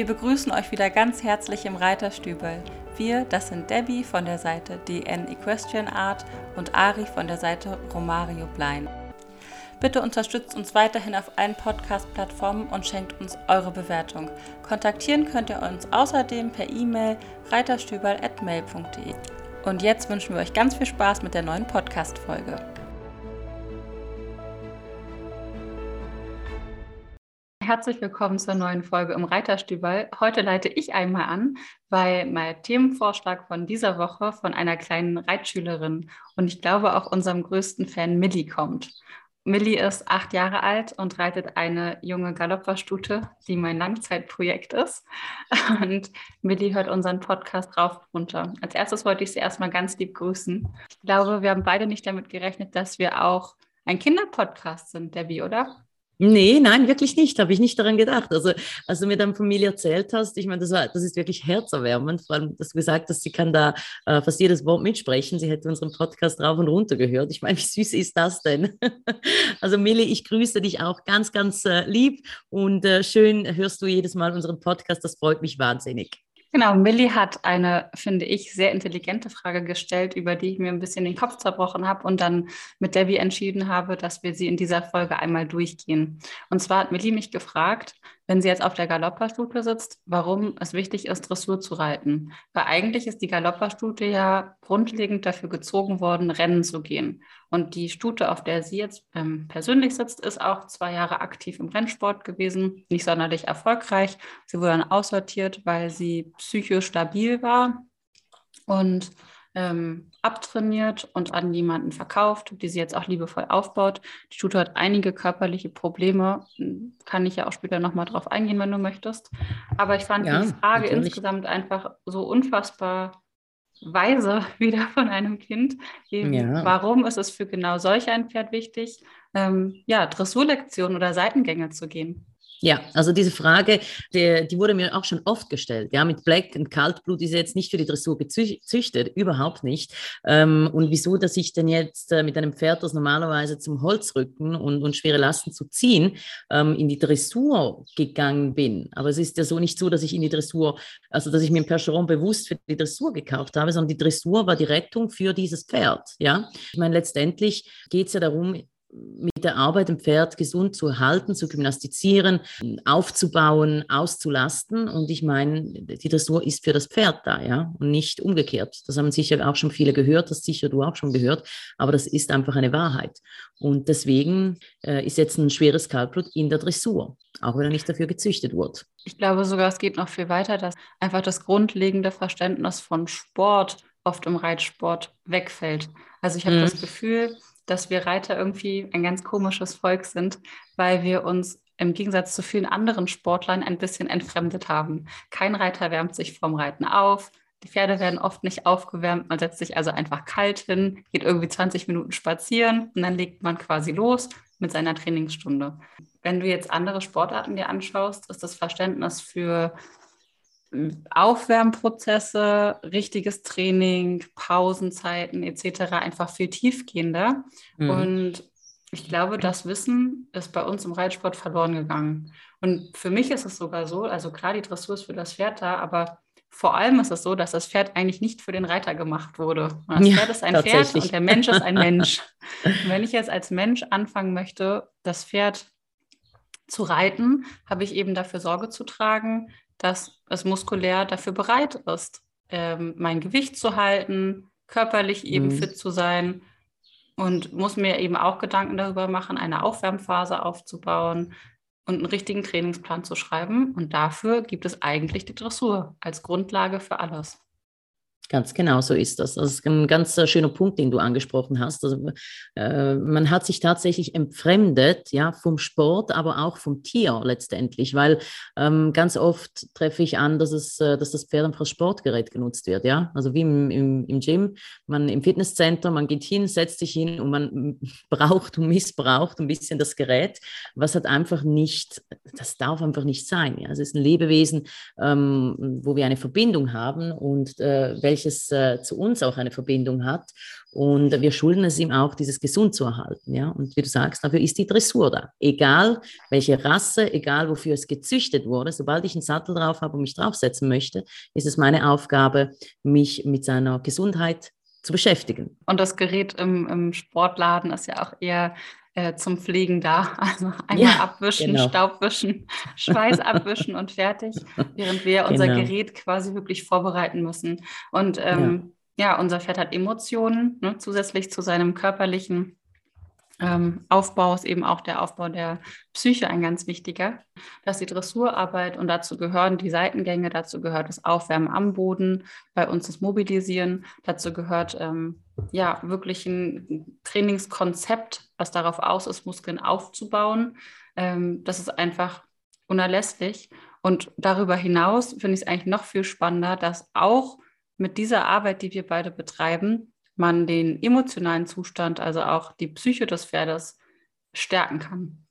Wir begrüßen euch wieder ganz herzlich im Reiterstübel. Wir, das sind Debbie von der Seite DN Equestrian Art und Ari von der Seite Romario Blind. Bitte unterstützt uns weiterhin auf allen Podcast-Plattformen und schenkt uns eure Bewertung. Kontaktieren könnt ihr uns außerdem per E-Mail reiterstübel.mail.de. Und jetzt wünschen wir euch ganz viel Spaß mit der neuen Podcast-Folge. Herzlich willkommen zur neuen Folge im Reiterstübel. Heute leite ich einmal an, weil mein Themenvorschlag von dieser Woche von einer kleinen Reitschülerin und ich glaube auch unserem größten Fan Millie kommt. Millie ist acht Jahre alt und reitet eine junge Galopperstute, die mein Langzeitprojekt ist. Und Millie hört unseren Podcast rauf runter. Als erstes wollte ich sie erstmal ganz lieb grüßen. Ich glaube, wir haben beide nicht damit gerechnet, dass wir auch ein Kinderpodcast sind, Debbie, oder? Nee, nein, wirklich nicht. Habe ich nicht daran gedacht. Also, als du mir deine Familie erzählt hast, ich meine, das, war, das ist wirklich herzerwärmend. Vor allem, dass du gesagt hast, sie kann da äh, fast jedes Wort mitsprechen. Sie hätte unseren Podcast rauf und runter gehört. Ich meine, wie süß ist das denn? also, Millie, ich grüße dich auch ganz, ganz äh, lieb und äh, schön hörst du jedes Mal unseren Podcast. Das freut mich wahnsinnig. Genau, Millie hat eine, finde ich, sehr intelligente Frage gestellt, über die ich mir ein bisschen den Kopf zerbrochen habe und dann mit Debbie entschieden habe, dass wir sie in dieser Folge einmal durchgehen. Und zwar hat Millie mich gefragt, wenn sie jetzt auf der Galopperstute sitzt, warum es wichtig ist, Dressur zu reiten. Weil eigentlich ist die Galopperstute ja grundlegend dafür gezogen worden, Rennen zu gehen. Und die Stute, auf der sie jetzt ähm, persönlich sitzt, ist auch zwei Jahre aktiv im Rennsport gewesen, nicht sonderlich erfolgreich. Sie wurde dann aussortiert, weil sie psychisch stabil war. Und ähm, abtrainiert und an jemanden verkauft, die sie jetzt auch liebevoll aufbaut. Die Stute hat einige körperliche Probleme, kann ich ja auch später nochmal drauf eingehen, wenn du möchtest. Aber ich fand ja, die Frage natürlich. insgesamt einfach so unfassbar weise wieder von einem Kind. Eben, ja. Warum ist es für genau solch ein Pferd wichtig, ähm, ja, Dressurlektionen oder Seitengänge zu gehen? Ja, also diese Frage, die, die, wurde mir auch schon oft gestellt. Ja, mit Black und Kaltblut ist jetzt nicht für die Dressur gezüchtet, überhaupt nicht. Ähm, und wieso, dass ich denn jetzt äh, mit einem Pferd, das normalerweise zum Holzrücken und, und schwere Lasten zu ziehen, ähm, in die Dressur gegangen bin. Aber es ist ja so nicht so, dass ich in die Dressur, also dass ich mir ein Percheron bewusst für die Dressur gekauft habe, sondern die Dressur war die Rettung für dieses Pferd. Ja, ich meine, letztendlich geht es ja darum, mit der Arbeit im Pferd gesund zu halten, zu gymnastizieren, aufzubauen, auszulasten. Und ich meine, die Dressur ist für das Pferd da, ja, und nicht umgekehrt. Das haben sicher auch schon viele gehört, das sicher du auch schon gehört, aber das ist einfach eine Wahrheit. Und deswegen äh, ist jetzt ein schweres Kalblut in der Dressur, auch wenn er nicht dafür gezüchtet wurde. Ich glaube sogar, es geht noch viel weiter, dass einfach das grundlegende Verständnis von Sport oft im Reitsport wegfällt. Also ich habe mhm. das Gefühl, dass wir Reiter irgendwie ein ganz komisches Volk sind, weil wir uns im Gegensatz zu vielen anderen Sportlern ein bisschen entfremdet haben. Kein Reiter wärmt sich vorm Reiten auf. Die Pferde werden oft nicht aufgewärmt. Man setzt sich also einfach kalt hin, geht irgendwie 20 Minuten spazieren und dann legt man quasi los mit seiner Trainingsstunde. Wenn du jetzt andere Sportarten dir anschaust, ist das Verständnis für Aufwärmprozesse, richtiges Training, Pausenzeiten etc. einfach viel tiefgehender. Mhm. Und ich glaube, das Wissen ist bei uns im Reitsport verloren gegangen. Und für mich ist es sogar so, also klar, die Dressur ist für das Pferd da, aber vor allem ist es so, dass das Pferd eigentlich nicht für den Reiter gemacht wurde. Das ja, Pferd ist ein Pferd und der Mensch ist ein Mensch. und wenn ich jetzt als Mensch anfangen möchte, das Pferd zu reiten, habe ich eben dafür Sorge zu tragen, dass es muskulär dafür bereit ist, ähm, mein Gewicht zu halten, körperlich eben mhm. fit zu sein und muss mir eben auch Gedanken darüber machen, eine Aufwärmphase aufzubauen und einen richtigen Trainingsplan zu schreiben. Und dafür gibt es eigentlich die Dressur als Grundlage für alles. Ganz genau, so ist das. Das ist ein ganz äh, schöner Punkt, den du angesprochen hast. Also, äh, man hat sich tatsächlich entfremdet, ja, vom Sport, aber auch vom Tier letztendlich, weil ähm, ganz oft treffe ich an, dass, es, äh, dass das Pferd einfach als Sportgerät genutzt wird, ja. Also wie im, im, im Gym, man im Fitnesscenter, man geht hin, setzt sich hin und man braucht und missbraucht ein bisschen das Gerät, was hat einfach nicht, das darf einfach nicht sein. Ja? Es ist ein Lebewesen, ähm, wo wir eine Verbindung haben und äh, welche welches äh, zu uns auch eine Verbindung hat. Und wir schulden es ihm auch, dieses gesund zu erhalten. Ja? Und wie du sagst, dafür ist die Dressur da. Egal welche Rasse, egal wofür es gezüchtet wurde, sobald ich einen Sattel drauf habe und mich draufsetzen möchte, ist es meine Aufgabe, mich mit seiner Gesundheit zu beschäftigen. Und das Gerät im, im Sportladen ist ja auch eher äh, zum Pflegen da. Also einmal ja, abwischen, genau. Staubwischen, Schweiß abwischen und fertig, während wir unser genau. Gerät quasi wirklich vorbereiten müssen. Und ähm, ja. ja. unser Pferd hat Emotionen, ne, zusätzlich zu seinem körperlichen ähm, Aufbau ist eben auch der Aufbau der Psyche ein ganz wichtiger. dass die Dressurarbeit und dazu gehören die Seitengänge, dazu gehört das Aufwärmen am Boden, bei uns das Mobilisieren, dazu gehört ähm, ja wirklich ein Trainingskonzept, was darauf aus ist, Muskeln aufzubauen. Ähm, das ist einfach unerlässlich. Und darüber hinaus finde ich es eigentlich noch viel spannender, dass auch mit dieser Arbeit, die wir beide betreiben, man den emotionalen Zustand, also auch die Psyche des Pferdes stärken kann.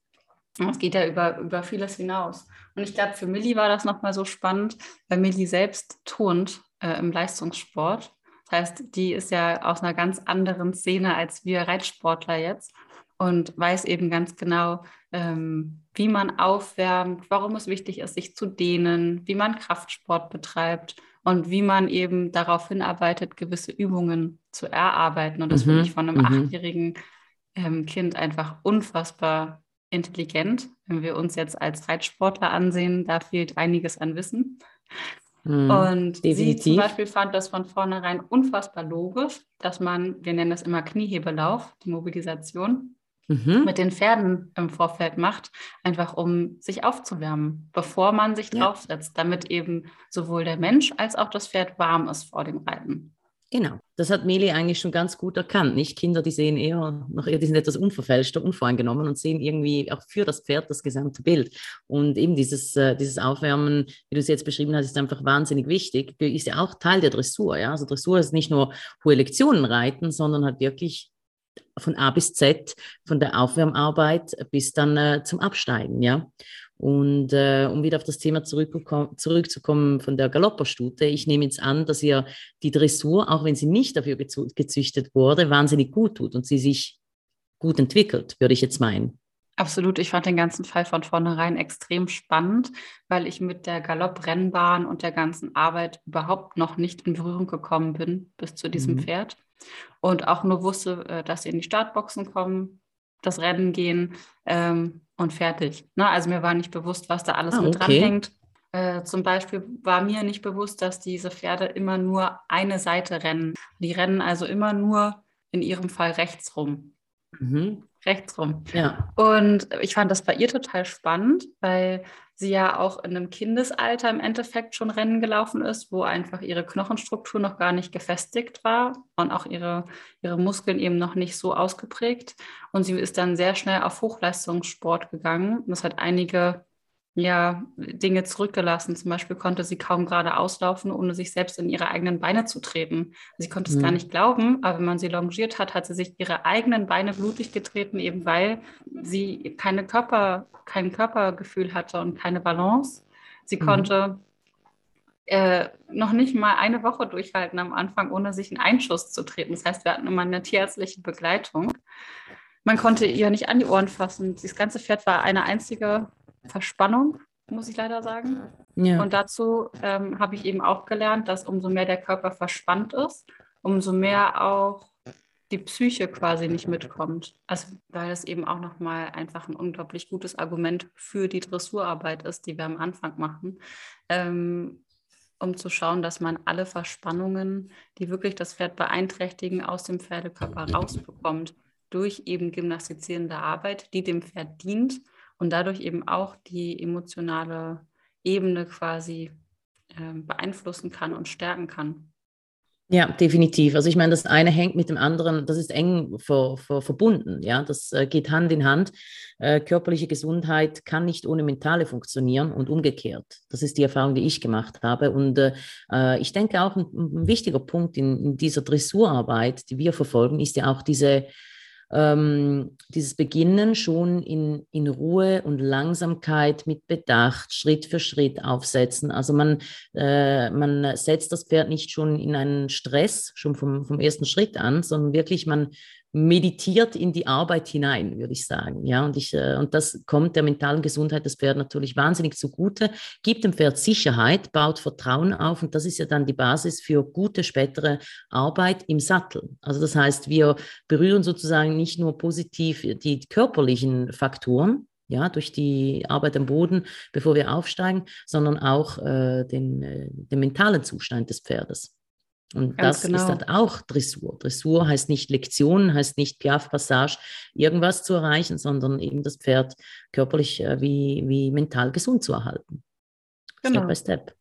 Es geht ja über, über vieles hinaus. Und ich glaube, für Millie war das nochmal so spannend, weil Millie selbst turnt äh, im Leistungssport. Das heißt, die ist ja aus einer ganz anderen Szene als wir Reitsportler jetzt und weiß eben ganz genau, ähm, wie man aufwärmt, warum es wichtig ist, sich zu dehnen, wie man Kraftsport betreibt und wie man eben darauf hinarbeitet, gewisse Übungen zu erarbeiten. Und das mhm. finde ich von einem mhm. achtjährigen ähm, Kind einfach unfassbar intelligent. Wenn wir uns jetzt als Reitsportler ansehen, da fehlt einiges an Wissen. Mhm, und definitiv. sie zum Beispiel fand das von vornherein unfassbar logisch, dass man, wir nennen das immer Kniehebelauf, die Mobilisation, mhm. mit den Pferden im Vorfeld macht, einfach um sich aufzuwärmen, bevor man sich ja. draufsetzt, damit eben sowohl der Mensch als auch das Pferd warm ist vor dem Reiten. Genau, das hat Meli eigentlich schon ganz gut erkannt. Nicht Kinder, die sehen eher noch eher, die sind etwas unverfälschter, unvoreingenommen und sehen irgendwie auch für das Pferd das gesamte Bild. Und eben dieses, äh, dieses Aufwärmen, wie du es jetzt beschrieben hast, ist einfach wahnsinnig wichtig. Ist ja auch Teil der Dressur. Ja? Also Dressur ist nicht nur hohe Lektionen reiten, sondern halt wirklich von A bis Z, von der Aufwärmarbeit bis dann äh, zum Absteigen, ja. Und äh, um wieder auf das Thema zurückzukommen von der Galopperstute, ich nehme jetzt an, dass ihr die Dressur, auch wenn sie nicht dafür gezüchtet wurde, wahnsinnig gut tut und sie sich gut entwickelt, würde ich jetzt meinen. Absolut, ich fand den ganzen Fall von vornherein extrem spannend, weil ich mit der Galopprennbahn und der ganzen Arbeit überhaupt noch nicht in Berührung gekommen bin bis zu diesem mhm. Pferd und auch nur wusste, äh, dass sie in die Startboxen kommen, das Rennen gehen ähm, und fertig. Ne? Also mir war nicht bewusst, was da alles ah, mit okay. dranhängt. Äh, zum Beispiel war mir nicht bewusst, dass diese Pferde immer nur eine Seite rennen. Die rennen also immer nur in ihrem Fall rechts rum. Mhm. Rechts rum. Ja. Und ich fand das bei ihr total spannend, weil sie ja auch in einem Kindesalter im Endeffekt schon Rennen gelaufen ist, wo einfach ihre Knochenstruktur noch gar nicht gefestigt war und auch ihre, ihre Muskeln eben noch nicht so ausgeprägt. Und sie ist dann sehr schnell auf Hochleistungssport gegangen. Das hat einige ja, Dinge zurückgelassen. Zum Beispiel konnte sie kaum gerade auslaufen, ohne sich selbst in ihre eigenen Beine zu treten. Sie konnte es mhm. gar nicht glauben, aber wenn man sie longiert hat, hat sie sich ihre eigenen Beine blutig getreten, eben weil sie keine Körper, kein Körpergefühl hatte und keine Balance. Sie mhm. konnte äh, noch nicht mal eine Woche durchhalten am Anfang, ohne sich einen Einschuss zu treten. Das heißt, wir hatten immer eine tierärztliche Begleitung. Man konnte ihr nicht an die Ohren fassen. Das ganze Pferd war eine einzige Verspannung, muss ich leider sagen. Ja. Und dazu ähm, habe ich eben auch gelernt, dass umso mehr der Körper verspannt ist, umso mehr auch die Psyche quasi nicht mitkommt. Also weil das eben auch nochmal einfach ein unglaublich gutes Argument für die Dressurarbeit ist, die wir am Anfang machen, ähm, um zu schauen, dass man alle Verspannungen, die wirklich das Pferd beeinträchtigen, aus dem Pferdekörper rausbekommt durch eben gymnastizierende Arbeit, die dem Pferd dient und dadurch eben auch die emotionale Ebene quasi äh, beeinflussen kann und stärken kann. Ja, definitiv. Also ich meine, das eine hängt mit dem anderen, das ist eng ver, ver, verbunden. Ja, das äh, geht Hand in Hand. Äh, körperliche Gesundheit kann nicht ohne mentale funktionieren und umgekehrt. Das ist die Erfahrung, die ich gemacht habe. Und äh, äh ich denke auch ein, ein wichtiger Punkt in, in, dieser Dressurarbeit, die wir verfolgen, ist ja auch diese ähm, dieses Beginnen schon in, in Ruhe und Langsamkeit mit Bedacht, Schritt für Schritt aufsetzen. Also man, äh, man setzt das Pferd nicht schon in einen Stress, schon vom, vom ersten Schritt an, sondern wirklich man meditiert in die Arbeit hinein, würde ich sagen. Ja, und, ich, äh, und das kommt der mentalen Gesundheit des Pferdes natürlich wahnsinnig zugute, gibt dem Pferd Sicherheit, baut Vertrauen auf und das ist ja dann die Basis für gute spätere Arbeit im Sattel. Also das heißt, wir berühren sozusagen nicht nur positiv die körperlichen Faktoren, ja, durch die Arbeit am Boden, bevor wir aufsteigen, sondern auch äh, den, äh, den mentalen Zustand des Pferdes. Und Ganz das genau. ist halt auch Dressur. Dressur heißt nicht Lektion, heißt nicht Piaf-Passage, irgendwas zu erreichen, sondern eben das Pferd körperlich äh, wie, wie mental gesund zu erhalten. Genau. Step by Step.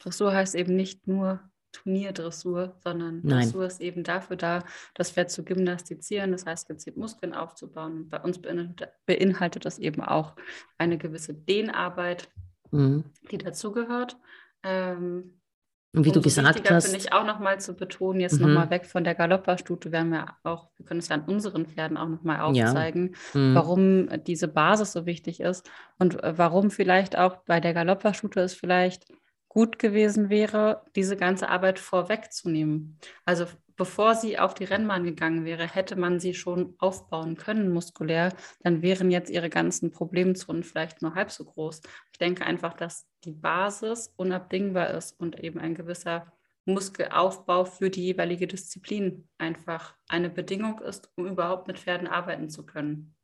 Dressur heißt eben nicht nur Turnierdressur, sondern Nein. Dressur ist eben dafür da, das Pferd zu gymnastizieren, das heißt gezielt Muskeln aufzubauen. Und bei uns beinhaltet, beinhaltet das eben auch eine gewisse Dehnarbeit, mhm. die dazugehört. Ähm, und wie Umso du gesagt hast. finde ich auch nochmal zu betonen, jetzt mhm. nochmal weg von der Galopperstute, wir haben ja auch, wir können es ja an unseren Pferden auch nochmal aufzeigen, ja. mhm. warum diese Basis so wichtig ist und äh, warum vielleicht auch bei der Galopperstute es vielleicht gut gewesen wäre, diese ganze Arbeit vorwegzunehmen. Also bevor sie auf die Rennbahn gegangen wäre, hätte man sie schon aufbauen können muskulär, dann wären jetzt ihre ganzen Problemzonen vielleicht nur halb so groß. Ich denke einfach, dass die Basis unabdingbar ist und eben ein gewisser Muskelaufbau für die jeweilige Disziplin einfach eine Bedingung ist, um überhaupt mit Pferden arbeiten zu können.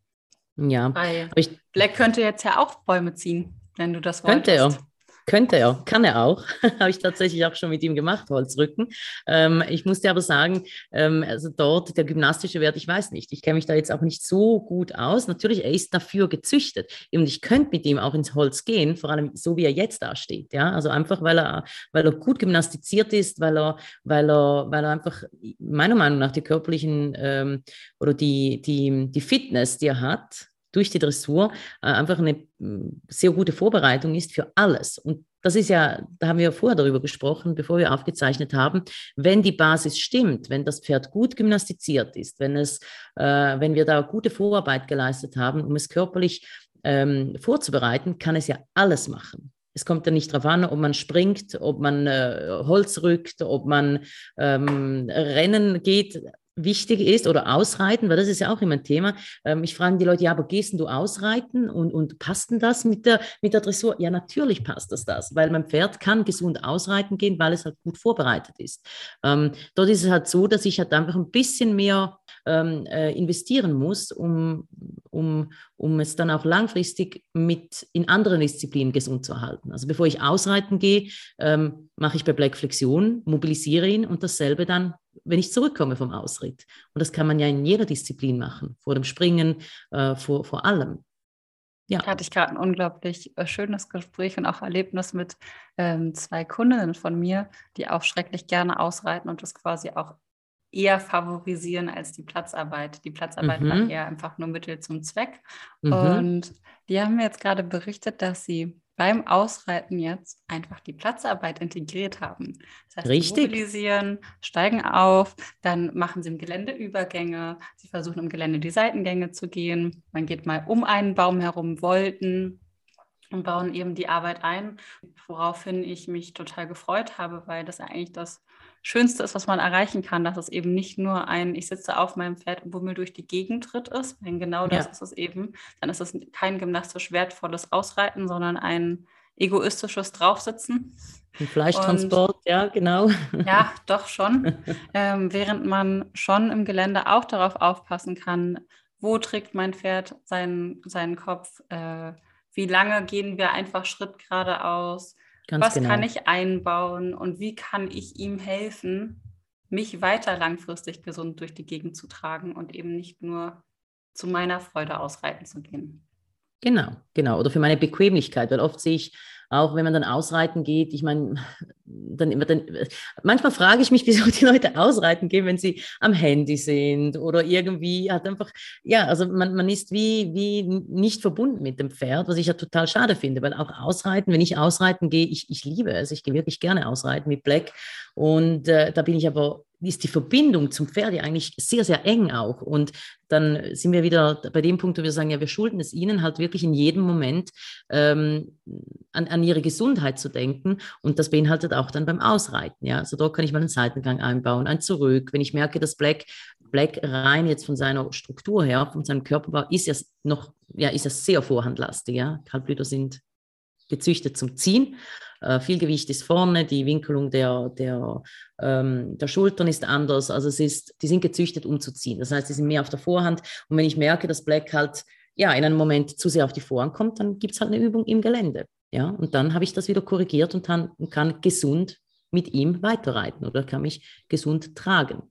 Ja. Weil Black könnte jetzt ja auch Bäume ziehen, wenn du das wolltest. Könnte er. Könnte er, kann er auch. Habe ich tatsächlich auch schon mit ihm gemacht, Holzrücken. Ähm, ich musste aber sagen, ähm, also dort der gymnastische Wert, ich weiß nicht. Ich kenne mich da jetzt auch nicht so gut aus. Natürlich, er ist dafür gezüchtet. Und ich könnte mit ihm auch ins Holz gehen, vor allem so wie er jetzt da steht. Ja? Also einfach, weil er, weil er gut gymnastiziert ist, weil er, weil er, weil er einfach meiner Meinung nach die körperlichen ähm, oder die, die, die Fitness, die er hat, durch die Dressur äh, einfach eine mm, sehr gute Vorbereitung ist für alles. Und das ist ja, da haben wir vorher darüber gesprochen, bevor wir aufgezeichnet haben, wenn die Basis stimmt, wenn das Pferd gut gymnastiziert ist, wenn, es, äh, wenn wir da gute Vorarbeit geleistet haben, um es körperlich ähm, vorzubereiten, kann es ja alles machen. Es kommt ja nicht darauf an, ob man springt, ob man äh, Holz rückt, ob man ähm, Rennen geht wichtig ist oder ausreiten, weil das ist ja auch immer ein Thema. Ähm, ich frage die Leute, ja, aber gehst du ausreiten und, und passt denn das mit der, mit der Dressur? Ja, natürlich passt das das, weil mein Pferd kann gesund ausreiten gehen, weil es halt gut vorbereitet ist. Ähm, dort ist es halt so, dass ich halt einfach ein bisschen mehr ähm, äh, investieren muss, um, um, um es dann auch langfristig mit in anderen Disziplinen gesund zu erhalten. Also bevor ich ausreiten gehe, ähm, mache ich bei Black Flexion, mobilisiere ihn und dasselbe dann wenn ich zurückkomme vom Ausritt. Und das kann man ja in jeder Disziplin machen, vor dem Springen, äh, vor, vor allem. Ja. Hatte ich gerade ein unglaublich äh, schönes Gespräch und auch Erlebnis mit ähm, zwei Kundinnen von mir, die auch schrecklich gerne ausreiten und das quasi auch eher favorisieren als die Platzarbeit. Die Platzarbeit mhm. war eher einfach nur Mittel zum Zweck. Mhm. Und die haben mir jetzt gerade berichtet, dass sie beim Ausreiten jetzt einfach die Platzarbeit integriert haben. Das heißt, Richtig. sie mobilisieren, steigen auf, dann machen sie im Gelände Übergänge, sie versuchen im Gelände die Seitengänge zu gehen, man geht mal um einen Baum herum, Wolten und bauen eben die Arbeit ein, woraufhin ich mich total gefreut habe, weil das eigentlich das Schönste ist, was man erreichen kann, dass es eben nicht nur ein, ich sitze auf meinem Pferd und bummel durch die Gegend tritt ist, denn genau das ja. ist es eben, dann ist es kein gymnastisch wertvolles Ausreiten, sondern ein egoistisches Draufsitzen. Ein Fleischtransport, und, ja, genau. Ja, doch schon. ähm, während man schon im Gelände auch darauf aufpassen kann, wo trägt mein Pferd seinen, seinen Kopf, äh, wie lange gehen wir einfach Schritt geradeaus, Ganz was genau. kann ich einbauen und wie kann ich ihm helfen, mich weiter langfristig gesund durch die Gegend zu tragen und eben nicht nur zu meiner Freude ausreiten zu gehen. Genau, genau. Oder für meine Bequemlichkeit, weil oft sehe ich auch wenn man dann ausreiten geht, ich meine, dann immer dann, manchmal frage ich mich, wieso die Leute ausreiten gehen, wenn sie am Handy sind oder irgendwie hat einfach, ja, also man, man ist wie, wie nicht verbunden mit dem Pferd, was ich ja total schade finde, weil auch ausreiten, wenn ich ausreiten gehe, ich, ich liebe es, ich gehe wirklich gerne ausreiten mit Black und äh, da bin ich aber ist die Verbindung zum Pferd ja eigentlich sehr, sehr eng auch. Und dann sind wir wieder bei dem Punkt, wo wir sagen, ja, wir schulden es ihnen halt wirklich in jedem Moment ähm, an, an ihre Gesundheit zu denken. Und das beinhaltet auch dann beim Ausreiten. Ja, also dort kann ich mal einen Seitengang einbauen, ein Zurück. Wenn ich merke, dass Black, Black rein jetzt von seiner Struktur her, von seinem Körperbau, ist ja noch, ja, ist ja sehr vorhandlastig. Ja, Kaltblüter sind gezüchtet zum Ziehen. Äh, viel Gewicht ist vorne, die Winkelung der, der, ähm, der Schultern ist anders. Also es ist, die sind gezüchtet, um zu ziehen. Das heißt, sie sind mehr auf der Vorhand. Und wenn ich merke, dass Black halt ja, in einem Moment zu sehr auf die Vorhand kommt, dann gibt es halt eine Übung im Gelände. Ja? Und dann habe ich das wieder korrigiert und kann, kann gesund mit ihm weiterreiten oder kann mich gesund tragen.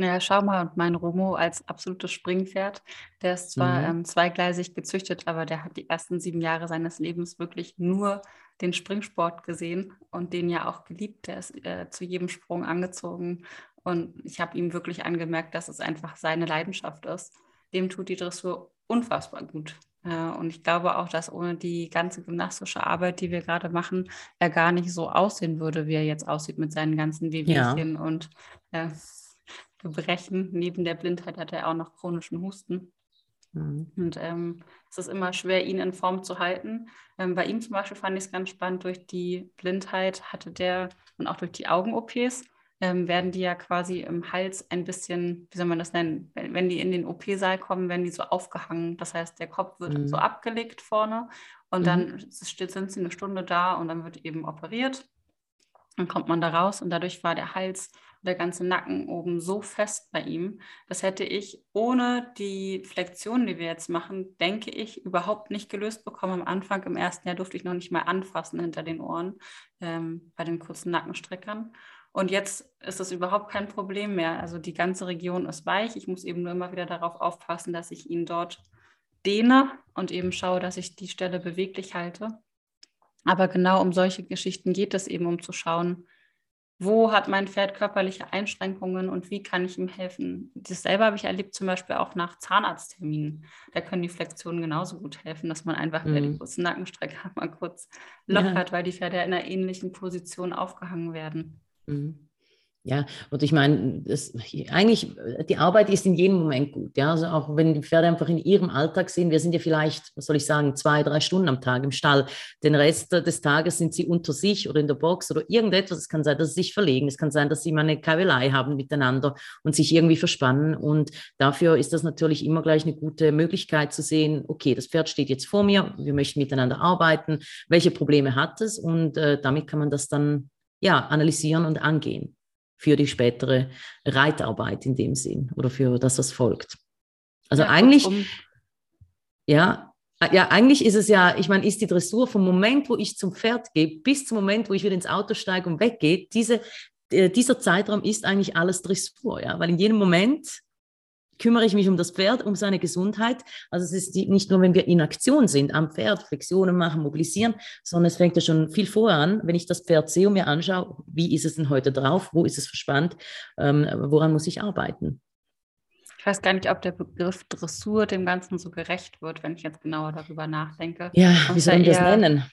Ja, schau mal, und mein Romo als absolutes Springpferd, der ist zwar mhm. ähm, zweigleisig gezüchtet, aber der hat die ersten sieben Jahre seines Lebens wirklich nur den Springsport gesehen und den ja auch geliebt. Der ist äh, zu jedem Sprung angezogen und ich habe ihm wirklich angemerkt, dass es einfach seine Leidenschaft ist. Dem tut die Dressur unfassbar gut. Äh, und ich glaube auch, dass ohne die ganze gymnastische Arbeit, die wir gerade machen, er gar nicht so aussehen würde, wie er jetzt aussieht mit seinen ganzen Wehwehchen ja. und äh, Gebrechen. Neben der Blindheit hat er auch noch chronischen Husten. Mhm. Und ähm, es ist immer schwer, ihn in Form zu halten. Ähm, bei ihm zum Beispiel fand ich es ganz spannend, durch die Blindheit hatte der und auch durch die Augen-OPs ähm, werden die ja quasi im Hals ein bisschen, wie soll man das nennen, wenn, wenn die in den OP-Saal kommen, werden die so aufgehangen. Das heißt, der Kopf wird mhm. so abgelegt vorne und mhm. dann sind sie eine Stunde da und dann wird eben operiert. Dann kommt man da raus und dadurch war der Hals der ganze Nacken oben so fest bei ihm. Das hätte ich ohne die Flexion, die wir jetzt machen, denke ich, überhaupt nicht gelöst bekommen. Am Anfang, im ersten Jahr durfte ich noch nicht mal anfassen hinter den Ohren ähm, bei den kurzen Nackenstreckern. Und jetzt ist das überhaupt kein Problem mehr. Also die ganze Region ist weich. Ich muss eben nur immer wieder darauf aufpassen, dass ich ihn dort dehne und eben schaue, dass ich die Stelle beweglich halte. Aber genau um solche Geschichten geht es eben, um zu schauen, wo hat mein Pferd körperliche Einschränkungen und wie kann ich ihm helfen. Das selber habe ich erlebt, zum Beispiel auch nach Zahnarztterminen. Da können die Flexionen genauso gut helfen, dass man einfach mhm. die kurze Nackenstrecke mal kurz lockert, ja. weil die Pferde in einer ähnlichen Position aufgehangen werden. Mhm. Ja, und ich meine, das, eigentlich, die Arbeit ist in jedem Moment gut. Ja, also auch wenn die Pferde einfach in ihrem Alltag sind, wir sind ja vielleicht, was soll ich sagen, zwei, drei Stunden am Tag im Stall. Den Rest des Tages sind sie unter sich oder in der Box oder irgendetwas. Es kann sein, dass sie sich verlegen. Es kann sein, dass sie mal eine Kavelei haben miteinander und sich irgendwie verspannen. Und dafür ist das natürlich immer gleich eine gute Möglichkeit zu sehen, okay, das Pferd steht jetzt vor mir, wir möchten miteinander arbeiten. Welche Probleme hat es? Und äh, damit kann man das dann ja, analysieren und angehen für die spätere Reitarbeit in dem Sinn oder für das, was folgt. Also ja, eigentlich, um ja, ja, eigentlich ist es ja, ich meine, ist die Dressur vom Moment, wo ich zum Pferd gehe, bis zum Moment, wo ich wieder ins Auto steige und weggehe, diese, äh, dieser Zeitraum ist eigentlich alles Dressur, ja, weil in jedem Moment kümmere ich mich um das Pferd, um seine Gesundheit. Also es ist nicht nur, wenn wir in Aktion sind, am Pferd, Flexionen machen, mobilisieren, sondern es fängt ja schon viel vorher an, wenn ich das Pferd sehe und mir anschaue, wie ist es denn heute drauf, wo ist es verspannt, ähm, woran muss ich arbeiten. Ich weiß gar nicht, ob der Begriff Dressur dem Ganzen so gerecht wird, wenn ich jetzt genauer darüber nachdenke. Ja, wie soll ich das nennen?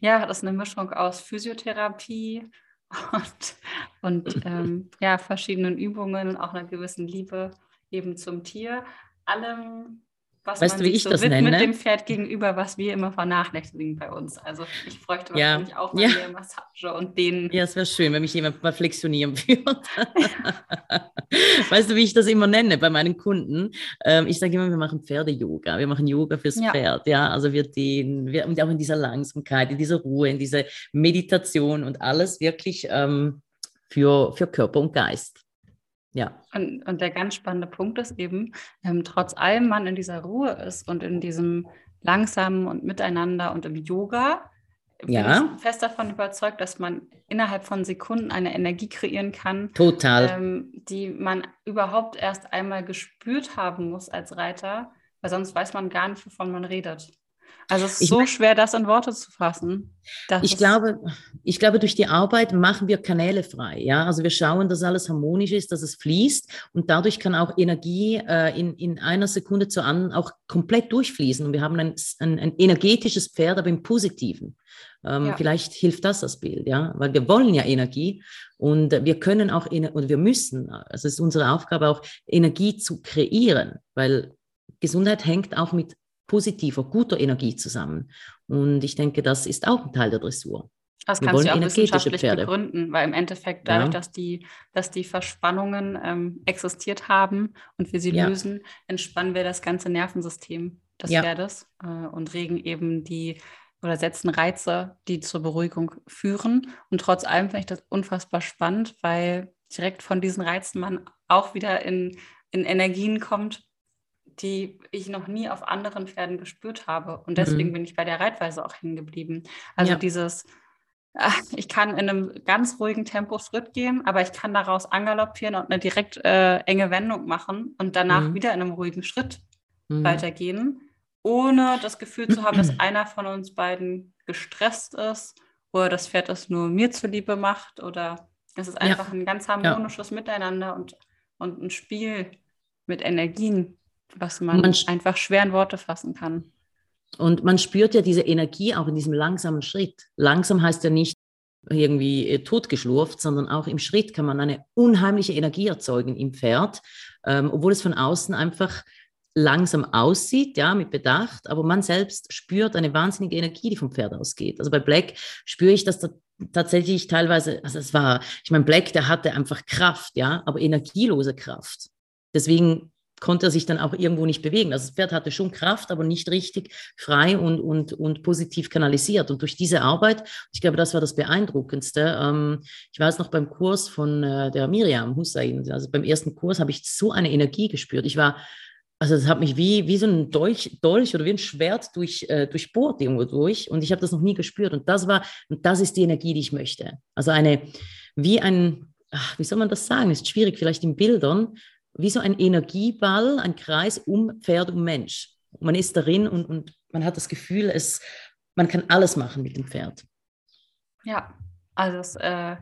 Ja, das ist eine Mischung aus Physiotherapie und, und ähm, ja, verschiedenen Übungen, auch einer gewissen Liebe eben zum Tier, allem, was weißt man du, wie ich so das nenne? mit dem Pferd gegenüber, was wir immer vernachlässigen bei uns. Also ich bräuchte wahrscheinlich ja. auch mal ja. mehr Massage und den. Ja, es wäre schön, wenn mich jemand mal flexionieren würde. weißt du, wie ich das immer nenne bei meinen Kunden? Ähm, ich sage immer, wir machen Pferde-Yoga, wir machen Yoga fürs ja. Pferd, ja. Also wir den, wir, und auch in dieser Langsamkeit, in dieser Ruhe, in dieser Meditation und alles wirklich ähm, für, für Körper und Geist. Ja. Und, und der ganz spannende Punkt ist eben, ähm, trotz allem man in dieser Ruhe ist und in diesem langsamen und miteinander und im Yoga, bin ja. ich fest davon überzeugt, dass man innerhalb von Sekunden eine Energie kreieren kann, Total. Ähm, die man überhaupt erst einmal gespürt haben muss als Reiter, weil sonst weiß man gar nicht, wovon man redet. Also es ist ich so schwer, das in Worte zu fassen. Ich glaube, ich glaube, durch die Arbeit machen wir Kanäle frei. Ja? Also wir schauen, dass alles harmonisch ist, dass es fließt und dadurch kann auch Energie äh, in, in einer Sekunde zur anderen auch komplett durchfließen. Und wir haben ein, ein, ein energetisches Pferd, aber im Positiven. Ähm, ja. Vielleicht hilft das das Bild, ja, weil wir wollen ja Energie und wir können auch und wir müssen, also es ist unsere Aufgabe auch Energie zu kreieren, weil Gesundheit hängt auch mit positiver, guter Energie zusammen. Und ich denke, das ist auch ein Teil der Dressur. Das wir kannst du auch wissenschaftlich Pferde. begründen, weil im Endeffekt dadurch, ja. dass, die, dass die Verspannungen ähm, existiert haben und wir sie ja. lösen, entspannen wir das ganze Nervensystem des ja. Pferdes äh, und regen eben die oder setzen Reize, die zur Beruhigung führen. Und trotz allem finde ich das unfassbar spannend, weil direkt von diesen Reizen man auch wieder in, in Energien kommt, die ich noch nie auf anderen Pferden gespürt habe. Und deswegen mhm. bin ich bei der Reitweise auch hängen geblieben. Also dieses ich kann in einem ganz ruhigen Tempo Schritt gehen, aber ich kann daraus angaloppieren und eine direkt äh, enge Wendung machen und danach mhm. wieder in einem ruhigen Schritt mhm. weitergehen, ohne das Gefühl zu haben, dass einer von uns beiden gestresst ist oder das Pferd das nur mir zuliebe macht oder es ist einfach ja. ein ganz harmonisches ja. Miteinander und, und ein Spiel mit Energien, was man, man einfach schwer in Worte fassen kann. Und man spürt ja diese Energie auch in diesem langsamen Schritt. Langsam heißt ja nicht irgendwie äh, totgeschlurft, sondern auch im Schritt kann man eine unheimliche Energie erzeugen im Pferd, ähm, obwohl es von außen einfach langsam aussieht, ja, mit Bedacht, aber man selbst spürt eine wahnsinnige Energie, die vom Pferd ausgeht. Also bei Black spüre ich, dass da tatsächlich teilweise, also es war, ich meine, Black, der hatte einfach Kraft, ja, aber energielose Kraft. Deswegen konnte er sich dann auch irgendwo nicht bewegen. Also das Pferd hatte schon Kraft, aber nicht richtig frei und, und, und positiv kanalisiert. Und durch diese Arbeit, ich glaube, das war das Beeindruckendste. Ähm, ich weiß noch beim Kurs von äh, der Miriam Hussein, also beim ersten Kurs habe ich so eine Energie gespürt. Ich war also es hat mich wie, wie so ein Dolch, Dolch oder wie ein Schwert durch, äh, durchbohrt irgendwo durch und ich habe das noch nie gespürt und das war, und das ist die Energie, die ich möchte. Also eine, wie ein, ach, wie soll man das sagen, ist schwierig vielleicht in Bildern, wie so ein Energieball, ein Kreis um Pferd, um Mensch. Man ist darin und, und man hat das Gefühl, es, man kann alles machen mit dem Pferd. Ja, also das äh,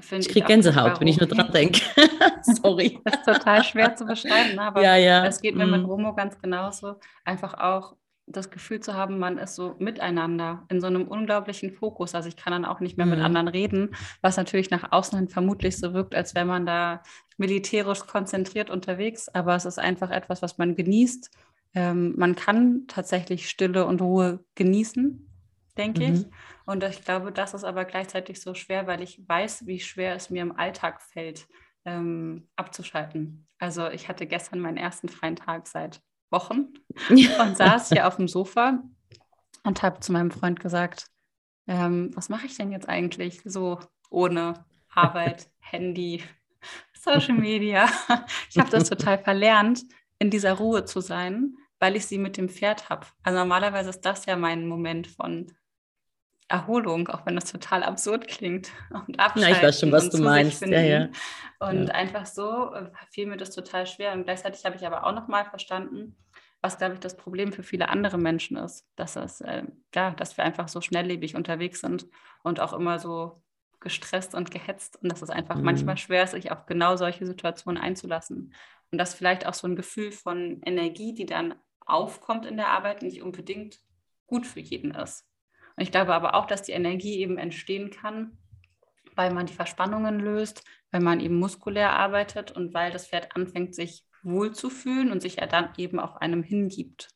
finde ich. Ich kriege Gänsehaut, wenn ich nur dran denke. Sorry. Das ist total schwer zu beschreiben, aber ja, ja. es geht mir mm. mit Romo ganz genauso. Einfach auch das Gefühl zu haben, man ist so miteinander in so einem unglaublichen Fokus. Also ich kann dann auch nicht mehr mhm. mit anderen reden, was natürlich nach außen hin vermutlich so wirkt, als wäre man da militärisch konzentriert unterwegs. Aber es ist einfach etwas, was man genießt. Ähm, man kann tatsächlich Stille und Ruhe genießen, denke mhm. ich. Und ich glaube, das ist aber gleichzeitig so schwer, weil ich weiß, wie schwer es mir im Alltag fällt, ähm, abzuschalten. Also ich hatte gestern meinen ersten freien Tag seit Wochen ja. und saß hier auf dem Sofa und habe zu meinem Freund gesagt, ähm, was mache ich denn jetzt eigentlich so ohne Arbeit, Handy, Social Media? Ich habe das total verlernt, in dieser Ruhe zu sein, weil ich sie mit dem Pferd habe. Also normalerweise ist das ja mein Moment von Erholung, auch wenn das total absurd klingt. Und abschalten ja, ich weiß schon, was du meinst. Ja, ja. Und ja. einfach so äh, fiel mir das total schwer. Und gleichzeitig habe ich aber auch nochmal verstanden, was, glaube ich, das Problem für viele andere Menschen ist. Dass, es, äh, ja, dass wir einfach so schnelllebig unterwegs sind und auch immer so gestresst und gehetzt. Und dass es einfach mhm. manchmal schwer ist, sich auf genau solche Situationen einzulassen. Und dass vielleicht auch so ein Gefühl von Energie, die dann aufkommt in der Arbeit, nicht unbedingt gut für jeden ist. Und ich glaube aber auch, dass die Energie eben entstehen kann, weil man die Verspannungen löst, weil man eben muskulär arbeitet und weil das Pferd anfängt, sich wohlzufühlen und sich er dann eben auch einem hingibt.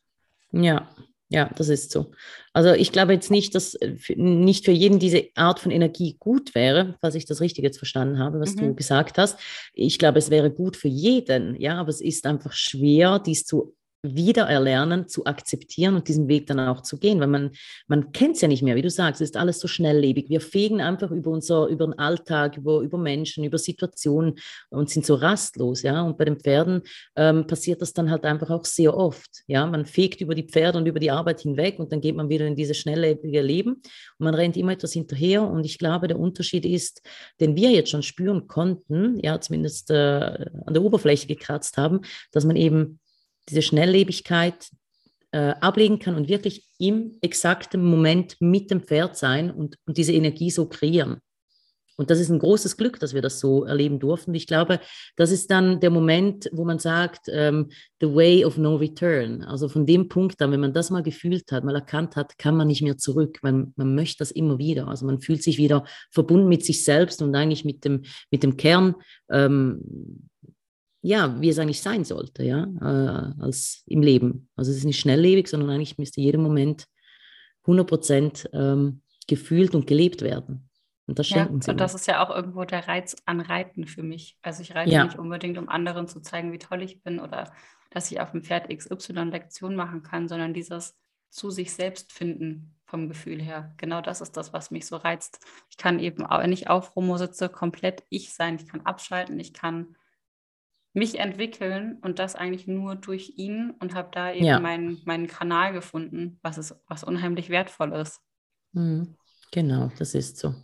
Ja, ja, das ist so. Also ich glaube jetzt nicht, dass nicht für jeden diese Art von Energie gut wäre, falls ich das richtig jetzt verstanden habe, was mhm. du gesagt hast. Ich glaube, es wäre gut für jeden, ja, aber es ist einfach schwer, dies zu wiedererlernen, zu akzeptieren und diesen Weg dann auch zu gehen, weil man, man kennt es ja nicht mehr, wie du sagst, es ist alles so schnelllebig. Wir fegen einfach über unser, über den Alltag, über, über Menschen, über Situationen und sind so rastlos, ja. Und bei den Pferden ähm, passiert das dann halt einfach auch sehr oft, ja. Man fegt über die Pferde und über die Arbeit hinweg und dann geht man wieder in dieses schnelllebige Leben und man rennt immer etwas hinterher und ich glaube, der Unterschied ist, den wir jetzt schon spüren konnten, ja, zumindest äh, an der Oberfläche gekratzt haben, dass man eben diese Schnelllebigkeit äh, ablegen kann und wirklich im exakten Moment mit dem Pferd sein und, und diese Energie so kreieren. Und das ist ein großes Glück, dass wir das so erleben durften. Ich glaube, das ist dann der Moment, wo man sagt, ähm, the way of no return. Also von dem Punkt an, wenn man das mal gefühlt hat, mal erkannt hat, kann man nicht mehr zurück. Man, man möchte das immer wieder. Also man fühlt sich wieder verbunden mit sich selbst und eigentlich mit dem, mit dem Kern, ähm, ja, wie es eigentlich sein sollte, ja, äh, als im Leben. Also es ist nicht schnelllebig, sondern eigentlich müsste jeder Moment 100 Prozent ähm, gefühlt und gelebt werden. Und das schenken ja, sie. Und das ist ja auch irgendwo der Reiz an Reiten für mich. Also ich reite ja. nicht unbedingt, um anderen zu zeigen, wie toll ich bin oder dass ich auf dem Pferd XY Lektion machen kann, sondern dieses zu sich selbst finden vom Gefühl her. Genau das ist das, was mich so reizt. Ich kann eben, wenn ich auf Romo sitze, komplett ich sein. Ich kann abschalten, ich kann mich entwickeln und das eigentlich nur durch ihn und habe da eben ja. meinen, meinen Kanal gefunden, was, ist, was unheimlich wertvoll ist. Mhm. Genau, das ist so.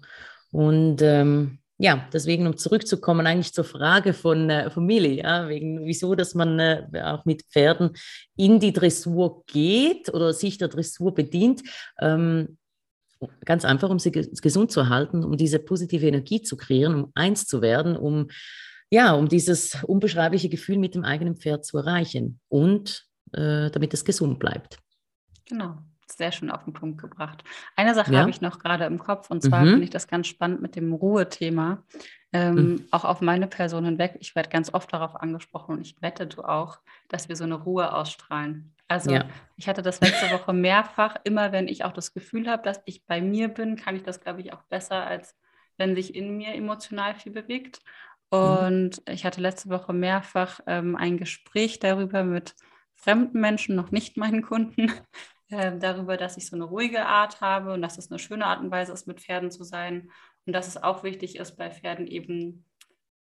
Und ähm, ja, deswegen, um zurückzukommen, eigentlich zur Frage von, äh, Milli, ja, wegen wieso, dass man äh, auch mit Pferden in die Dressur geht oder sich der Dressur bedient. Ähm, ganz einfach, um sie gesund zu halten, um diese positive Energie zu kreieren, um eins zu werden, um ja, um dieses unbeschreibliche Gefühl mit dem eigenen Pferd zu erreichen und äh, damit es gesund bleibt. Genau sehr schön auf den Punkt gebracht. Eine Sache ja. habe ich noch gerade im Kopf und zwar mhm. finde ich das ganz spannend mit dem Ruhethema. Ähm, mhm. Auch auf meine Person hinweg. Ich werde ganz oft darauf angesprochen und ich wette du auch, dass wir so eine Ruhe ausstrahlen. Also ja. ich hatte das letzte Woche mehrfach. Immer wenn ich auch das Gefühl habe, dass ich bei mir bin, kann ich das, glaube ich, auch besser, als wenn sich in mir emotional viel bewegt. Mhm. Und ich hatte letzte Woche mehrfach ähm, ein Gespräch darüber mit fremden Menschen, noch nicht meinen Kunden, äh, darüber, dass ich so eine ruhige Art habe und dass es eine schöne Art und Weise ist, mit Pferden zu sein. Und dass es auch wichtig ist, bei Pferden eben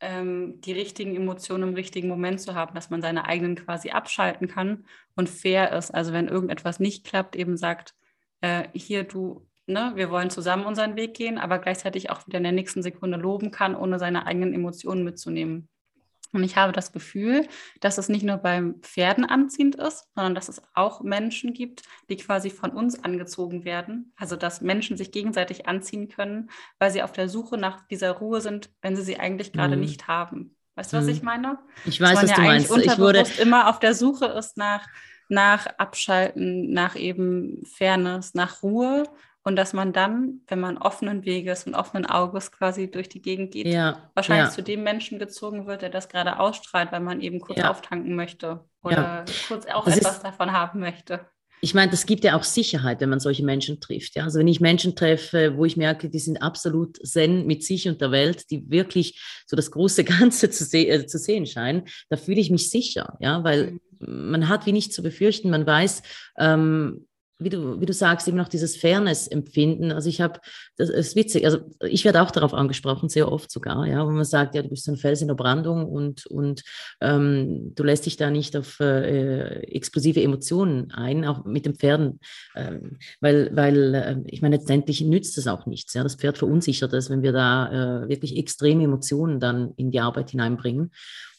ähm, die richtigen Emotionen im richtigen Moment zu haben, dass man seine eigenen quasi abschalten kann und fair ist. Also wenn irgendetwas nicht klappt, eben sagt, äh, hier du, ne, wir wollen zusammen unseren Weg gehen, aber gleichzeitig auch wieder in der nächsten Sekunde loben kann, ohne seine eigenen Emotionen mitzunehmen. Und ich habe das Gefühl, dass es nicht nur beim Pferden anziehend ist, sondern dass es auch Menschen gibt, die quasi von uns angezogen werden. Also dass Menschen sich gegenseitig anziehen können, weil sie auf der Suche nach dieser Ruhe sind, wenn sie sie eigentlich gerade mhm. nicht haben. Weißt du, was mhm. ich meine? Ich weiß, was ja du meinst. Ich wurde immer auf der Suche ist nach, nach Abschalten, nach eben Fairness, nach Ruhe und dass man dann, wenn man offenen Weges und offenen Auges quasi durch die Gegend geht, ja, wahrscheinlich ja. zu dem Menschen gezogen wird, der das gerade ausstrahlt, weil man eben kurz ja. auftanken möchte oder kurz auch das etwas davon haben möchte. Ich meine, das gibt ja auch Sicherheit, wenn man solche Menschen trifft. Ja? Also wenn ich Menschen treffe, wo ich merke, die sind absolut zen mit sich und der Welt, die wirklich so das große Ganze zu, se äh, zu sehen scheinen, da fühle ich mich sicher, ja, weil mhm. man hat wie nicht zu befürchten, man weiß, ähm, wie du, wie du sagst, eben noch dieses Fairness-Empfinden. Also ich habe, das ist witzig, also ich werde auch darauf angesprochen, sehr oft sogar, ja, wo man sagt, ja, du bist so ein Fels in der Brandung und, und ähm, du lässt dich da nicht auf äh, explosive Emotionen ein, auch mit den Pferden, ähm, weil, weil äh, ich meine, letztendlich nützt das auch nichts. Ja, das Pferd verunsichert es, wenn wir da äh, wirklich extreme Emotionen dann in die Arbeit hineinbringen.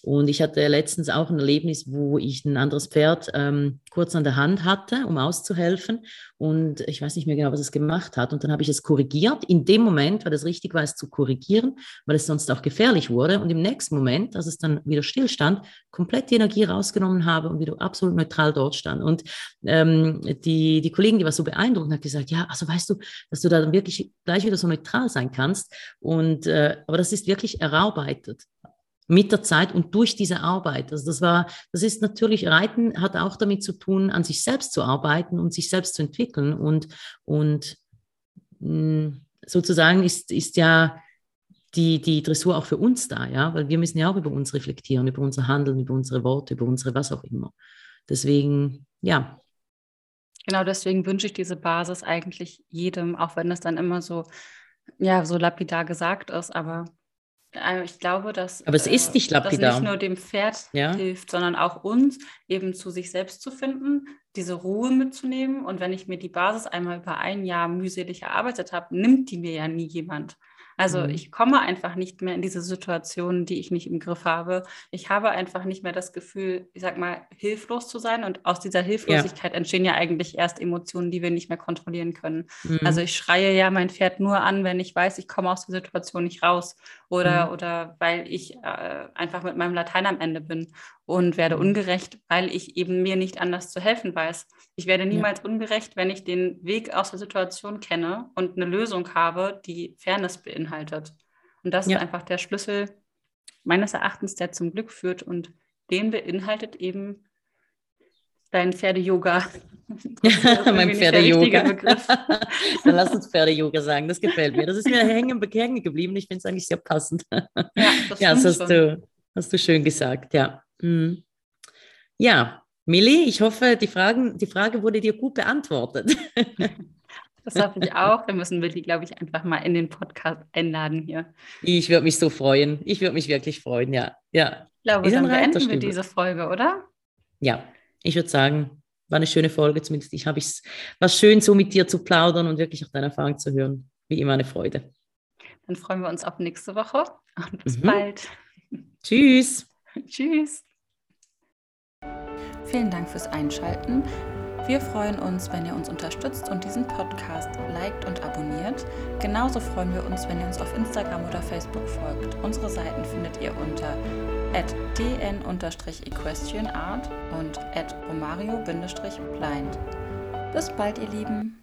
Und ich hatte letztens auch ein Erlebnis, wo ich ein anderes Pferd ähm, kurz an der Hand hatte, um auszuhelfen. Und ich weiß nicht mehr genau, was es gemacht hat. Und dann habe ich es korrigiert. In dem Moment, weil es richtig war, es zu korrigieren, weil es sonst auch gefährlich wurde. Und im nächsten Moment, als es dann wieder stillstand, komplett die Energie rausgenommen habe und wieder absolut neutral dort stand. Und ähm, die, die Kollegin, die war so beeindruckt, hat gesagt, ja, also weißt du, dass du da dann wirklich gleich wieder so neutral sein kannst. Und, äh, aber das ist wirklich erarbeitet mit der Zeit und durch diese Arbeit. Also das war, das ist natürlich, Reiten hat auch damit zu tun, an sich selbst zu arbeiten und sich selbst zu entwickeln und, und mh, mm, sozusagen ist, ist ja die, die Dressur auch für uns da, ja, weil wir müssen ja auch über uns reflektieren, über unser Handeln, über unsere Worte, über unsere was auch immer. Deswegen, ja. Genau, deswegen wünsche ich diese Basis eigentlich jedem, auch wenn es dann immer so, ja, so lapidar gesagt ist, aber ich glaube, dass aber es ist äh, nicht lapidar. nicht nur dem Pferd ja. hilft, sondern auch uns eben zu sich selbst zu finden, diese Ruhe mitzunehmen. Und wenn ich mir die Basis einmal über ein Jahr mühselig erarbeitet habe, nimmt die mir ja nie jemand. Also mhm. ich komme einfach nicht mehr in diese Situation, die ich nicht im Griff habe. Ich habe einfach nicht mehr das Gefühl, ich sag mal, hilflos zu sein. Und aus dieser Hilflosigkeit ja. entstehen ja eigentlich erst Emotionen, die wir nicht mehr kontrollieren können. Mhm. Also ich schreie ja mein Pferd nur an, wenn ich weiß, ich komme aus der Situation nicht raus. Oder, mhm. oder weil ich äh, einfach mit meinem Latein am Ende bin und werde mhm. ungerecht, weil ich eben mir nicht anders zu helfen weiß. Ich werde niemals ja. ungerecht, wenn ich den Weg aus der Situation kenne und eine Lösung habe, die Fairness beinhaltet. Und das ja. ist einfach der Schlüssel meines Erachtens, der zum Glück führt und den beinhaltet eben dein Pferde-Yoga. mein Pferde-Yoga. Dann lass uns Pferde-Yoga sagen, das gefällt mir. Das ist mir hängen, hängen geblieben. Ich finde es eigentlich sehr passend. ja, das, ja, das hast, du, hast du schön gesagt, ja. Mhm. Ja, Milli, ich hoffe, die, Fragen, die Frage wurde dir gut beantwortet. Das hoffe ich auch. Wir müssen Willi, glaube ich, einfach mal in den Podcast einladen hier. Ich würde mich so freuen. Ich würde mich wirklich freuen, ja. ja. Ich glaube, dann beenden wir diese Folge, oder? Ja, ich würde sagen, war eine schöne Folge. Zumindest ich habe es was schön, so mit dir zu plaudern und wirklich auch deine Erfahrung zu hören. Wie immer eine Freude. Dann freuen wir uns auf nächste Woche und bis mhm. bald. Tschüss. Tschüss. Vielen Dank fürs Einschalten. Wir freuen uns, wenn ihr uns unterstützt und diesen Podcast liked und abonniert. Genauso freuen wir uns, wenn ihr uns auf Instagram oder Facebook folgt. Unsere Seiten findet ihr unter dn-equestrianart und romario-blind. Bis bald, ihr Lieben!